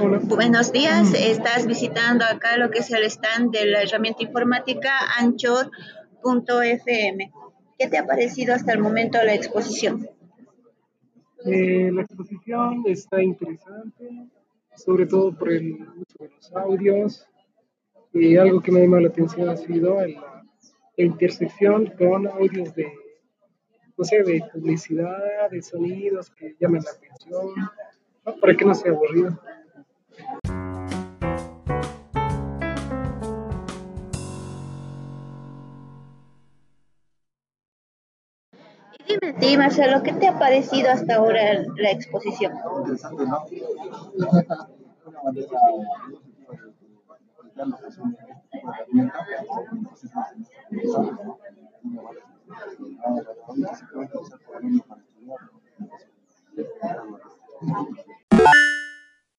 Buenos días, estás visitando acá lo que es el stand de la herramienta informática Anchor.fm. ¿Qué te ha parecido hasta el momento la exposición? Eh, la exposición está interesante, sobre todo por el uso de los audios. Y algo que me ha llamado la atención ha sido la, intersección con audios de, no sé, de publicidad, de sonidos que llamen la atención, para que no sea aburrido. Dime ti, Marcelo, ¿qué te ha parecido hasta ahora la exposición?